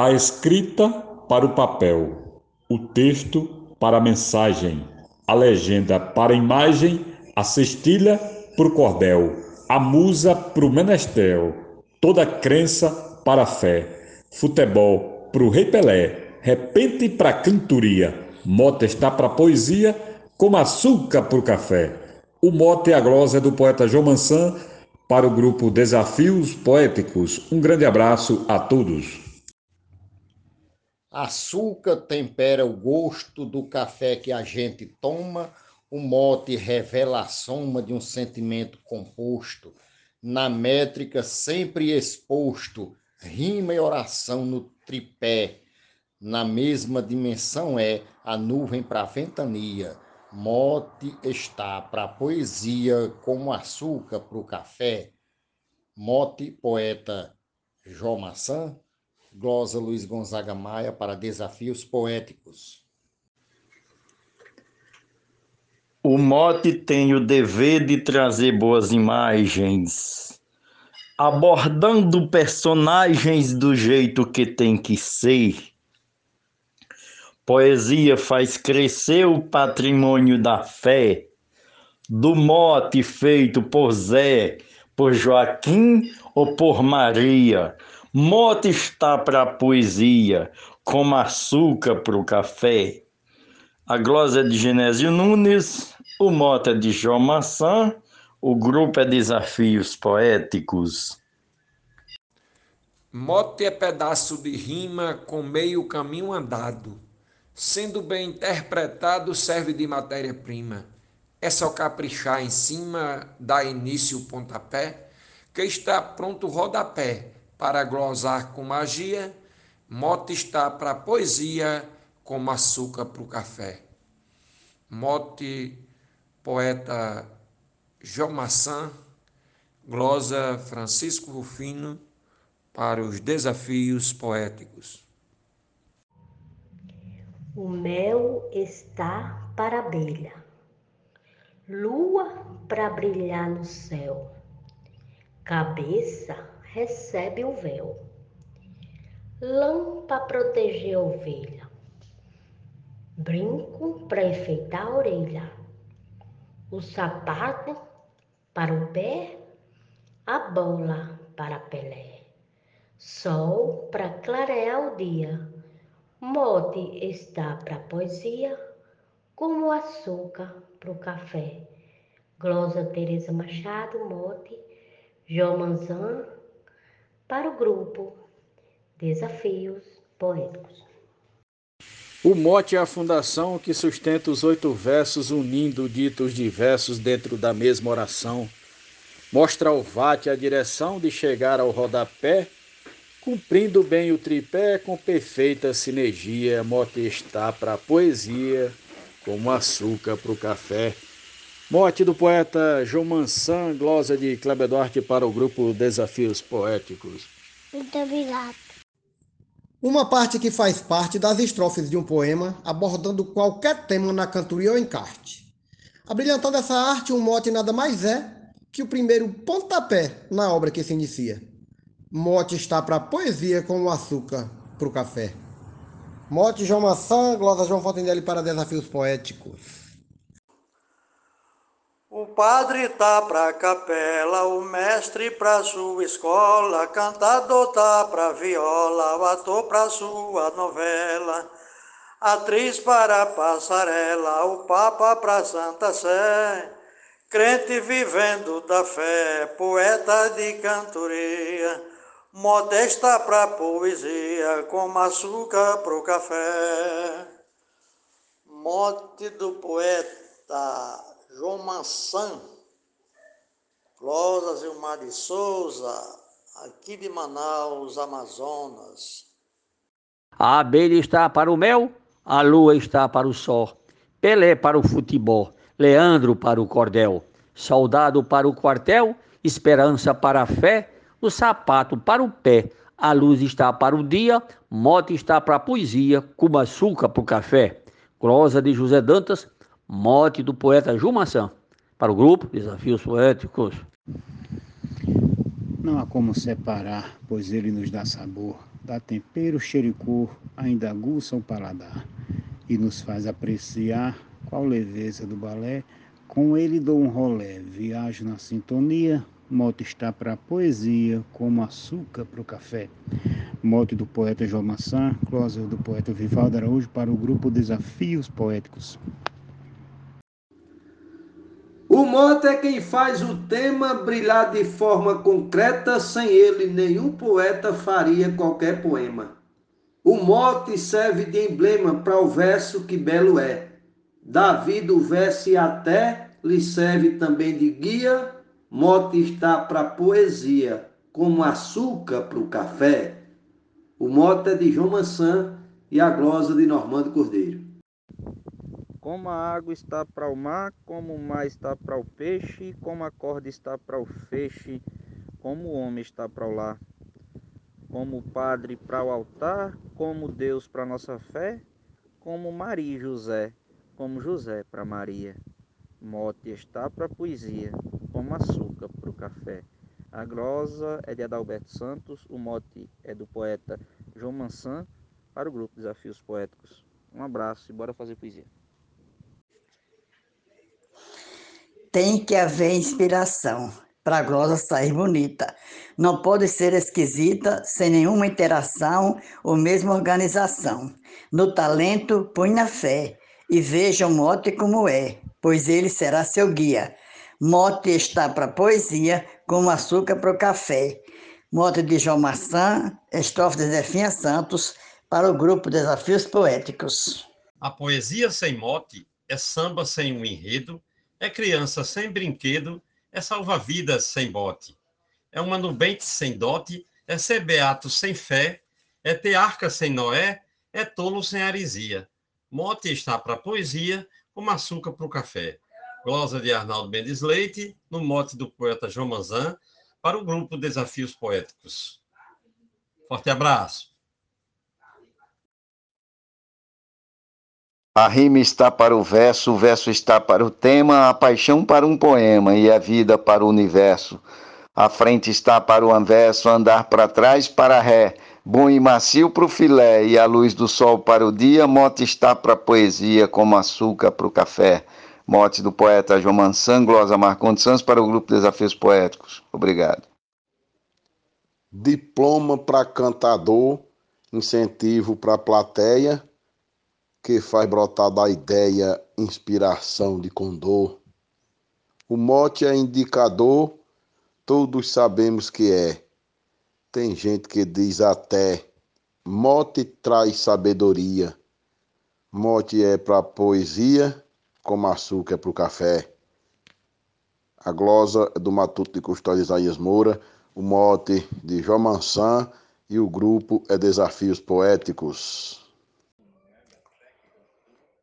A escrita para o papel, o texto para a mensagem, a legenda para a imagem, a cestilha para o cordel, a musa para o menestel, toda crença para a fé, futebol para o rei Pelé, repente para a cantoria, mote está para a poesia, como açúcar para o café. O mote é a glosa do poeta João Mansan para o grupo Desafios Poéticos. Um grande abraço a todos. Açúcar tempera o gosto do café que a gente toma. O mote revela a soma de um sentimento composto, na métrica sempre exposto, rima e oração no tripé. Na mesma dimensão é a nuvem para a ventania Mote está para a poesia como açúcar para o café. Mote, poeta João Maçã. Glosa Luiz Gonzaga Maia para Desafios Poéticos. O mote tem o dever de trazer boas imagens, abordando personagens do jeito que tem que ser Poesia faz crescer o patrimônio da fé, do mote feito por Zé, por Joaquim ou por Maria. Mote está para a poesia, como açúcar para o café. A glosa é de Genésio Nunes, o mote é de João Maçã, o grupo é Desafios Poéticos. Mote é pedaço de rima com meio caminho andado sendo bem interpretado, serve de matéria-prima. É só caprichar em cima, dar início o pontapé, que está pronto o rodapé para glosar com magia, mote está para poesia, como açúcar para o café. Mote, poeta João Massan, glosa Francisco Rufino, para os desafios poéticos. O mel está para a abelha, lua para brilhar no céu, cabeça recebe o véu, lã para proteger a ovelha, brinco para enfeitar a orelha, o sapato para o pé, a bola para Pelé, sol para clarear o dia. Mote está para a poesia, como açúcar para o café. Glosa Teresa Machado, mote, João Manzan, para o grupo Desafios Poéticos. O mote é a fundação que sustenta os oito versos, unindo ditos diversos dentro da mesma oração. Mostra ao vate a direção de chegar ao rodapé Cumprindo bem o tripé com perfeita sinergia, mote está para a poesia, como açúcar para o café. Mote do poeta João Mansan, glosa de Kleber Duarte para o grupo Desafios Poéticos. Muito obrigado. Uma parte que faz parte das estrofes de um poema, abordando qualquer tema na cantoria ou encarte. Abrilhantando essa arte, um mote nada mais é que o primeiro pontapé na obra que se inicia. Mote está para poesia como açúcar para o café. Mote João Maçã, glosa João Fontenelle para desafios poéticos. O padre tá pra capela, o mestre pra sua escola, cantador tá pra viola, o ator pra sua novela, atriz para passarela, o papa pra Santa Sé, crente vivendo da fé, poeta de cantoria, modesta para poesia, como açúcar para o café. Mote do poeta João Mansan, Closa Zilmar de Souza, aqui de Manaus, Amazonas. A abelha está para o mel, a lua está para o sol, Pelé para o futebol, Leandro para o cordel, soldado para o quartel, esperança para a fé, o sapato para o pé, a luz está para o dia, mote está para a poesia, como açúcar para o café. Prosa de José Dantas, mote do poeta Ju. Para o grupo Desafios Poéticos. Não há como separar, pois ele nos dá sabor. dá tempero, cheiro e cor, ainda aguça o paladar e nos faz apreciar qual leveza do balé. Com ele dou um rolé, viajo na sintonia, moto está para a poesia, como açúcar para o café. Mote do poeta João Massan, closer do poeta Vivaldo Araújo para o grupo Desafios Poéticos. O mote é quem faz o tema brilhar de forma concreta, sem ele nenhum poeta faria qualquer poema. O mote serve de emblema para o verso que belo é. Davi do verso e até lhe serve também de guia, mote está para poesia, como açúcar para o café. O mote é de João Mansan e a glosa de Normando Cordeiro. Como a água está para o mar, como o mar está para o peixe, como a corda está para o feixe, como o homem está para o lar. Como o padre para o altar, como Deus para nossa fé, como Maria e José, como José para Maria. Mote está para a poesia, como açúcar para o café. A glosa é de Adalberto Santos, o mote é do poeta João Mansan, para o grupo Desafios Poéticos. Um abraço e bora fazer poesia. Tem que haver inspiração para a glosa sair bonita. Não pode ser esquisita, sem nenhuma interação ou mesmo organização. No talento, põe na fé e veja o mote como é, pois ele será seu guia. Mote está para poesia, como açúcar para o café. Mote de João Maçã, estrofe de Zefinha Santos, para o grupo Desafios Poéticos. A poesia sem mote é samba sem um enredo, é criança sem brinquedo, é salva-vidas sem bote. É uma nubente sem dote, é ser beato sem fé, é ter arca sem Noé, é tolo sem arisia. Mote está para poesia, como açúcar para o café. Glosa de Arnaldo Mendes Leite, no mote do poeta João Manzan, para o grupo Desafios Poéticos. Forte abraço. A rima está para o verso, o verso está para o tema, a paixão para um poema e a vida para o universo. A frente está para o anverso, andar para trás para ré, bom e macio para o filé e a luz do sol para o dia, mote está para a poesia como açúcar para o café. Mote do poeta João Mansan, glosa Marcondes Santos para o grupo Desafios Poéticos. Obrigado. Diploma para cantador, incentivo para plateia, que faz brotar da ideia inspiração de condor. O mote é indicador, todos sabemos que é. Tem gente que diz até, mote traz sabedoria. Mote é para poesia, como açúcar é para o café. A glosa é do Matuto de Custódio Isaías Moura, o mote de João Mansan e o grupo é Desafios Poéticos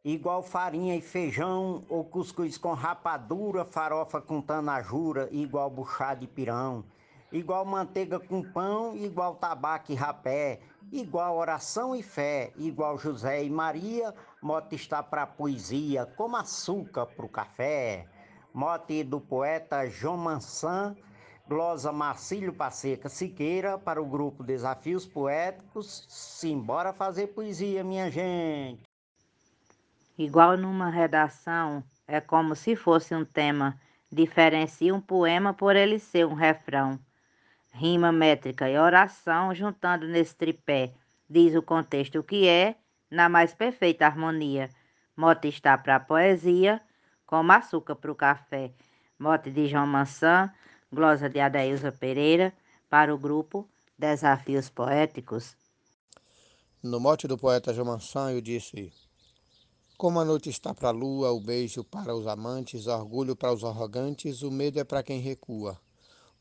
igual farinha e feijão, ou cuscuz com rapadura, farofa com tanajura, igual buchada de pirão, igual manteiga com pão, igual tabaco e rapé, igual oração e fé, igual José e Maria, mote está para poesia, como açúcar para o café. Mote do poeta João Mansan, glosa Marcílio Passeca Siqueira, para o grupo Desafios Poéticos. Simbora fazer poesia, minha gente! Igual numa redação, é como se fosse um tema, diferencia um poema por ele ser um refrão. Rima, métrica e oração, juntando nesse tripé, diz o contexto que é, na mais perfeita harmonia. Mote está para a poesia, como açúcar para o café. Mote de João Mansan, glosa de Adailza Pereira, para o grupo Desafios Poéticos. No mote do poeta João Mansan, eu disse como a noite está para a lua, o beijo para os amantes, o orgulho para os arrogantes, o medo é para quem recua.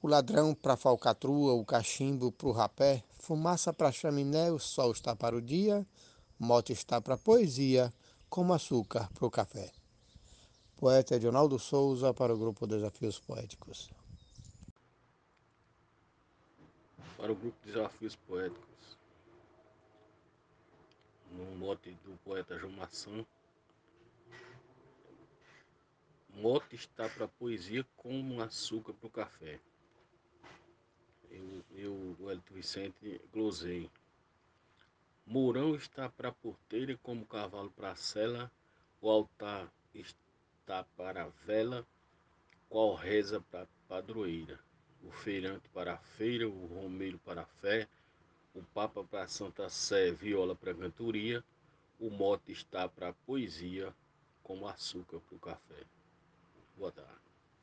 O ladrão para a falcatrua, o cachimbo para o rapé, fumaça para a chaminé, o sol está para o dia, mote está para a poesia, como açúcar para o café. Poeta Edionaldo Souza para o grupo Desafios Poéticos. Para o grupo Desafios Poéticos, no mote do poeta João Maçã, Mote está para poesia como açúcar para o café. Eu, eu o Elton Vicente, glosei. Mourão está para porteira, como cavalo para a cela. O altar está para a vela, qual reza para padroeira. O feirante para a feira, o romeiro para a fé, o papa para a Santa Sé, viola para a cantoria. O mote está para a poesia, como açúcar para o café. What?